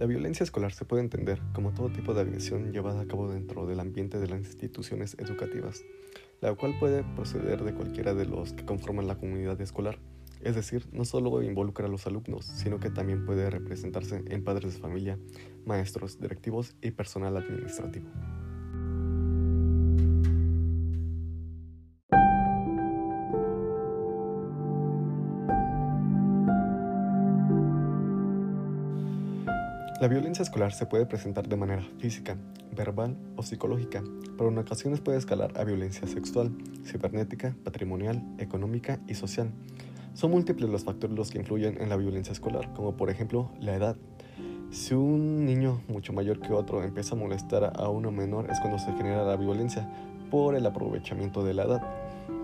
La violencia escolar se puede entender como todo tipo de agresión llevada a cabo dentro del ambiente de las instituciones educativas, la cual puede proceder de cualquiera de los que conforman la comunidad escolar, es decir, no solo involucra a los alumnos, sino que también puede representarse en padres de familia, maestros, directivos y personal administrativo. La violencia escolar se puede presentar de manera física, verbal o psicológica, pero en ocasiones puede escalar a violencia sexual, cibernética, patrimonial, económica y social. Son múltiples los factores los que influyen en la violencia escolar, como por ejemplo la edad. Si un niño mucho mayor que otro empieza a molestar a uno menor es cuando se genera la violencia por el aprovechamiento de la edad.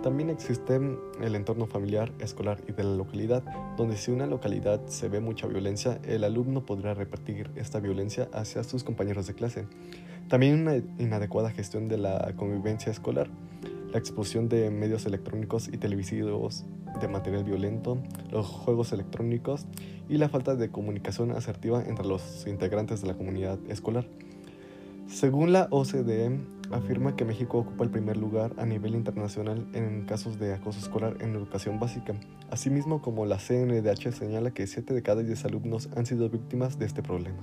También existe el entorno familiar, escolar y de la localidad, donde si una localidad se ve mucha violencia, el alumno podrá repartir esta violencia hacia sus compañeros de clase. También una inadecuada gestión de la convivencia escolar, la exposición de medios electrónicos y televisivos de material violento, los juegos electrónicos y la falta de comunicación asertiva entre los integrantes de la comunidad escolar. Según la OCDE, afirma que México ocupa el primer lugar a nivel internacional en casos de acoso escolar en educación básica, asimismo como la CNDH señala que 7 de cada 10 alumnos han sido víctimas de este problema.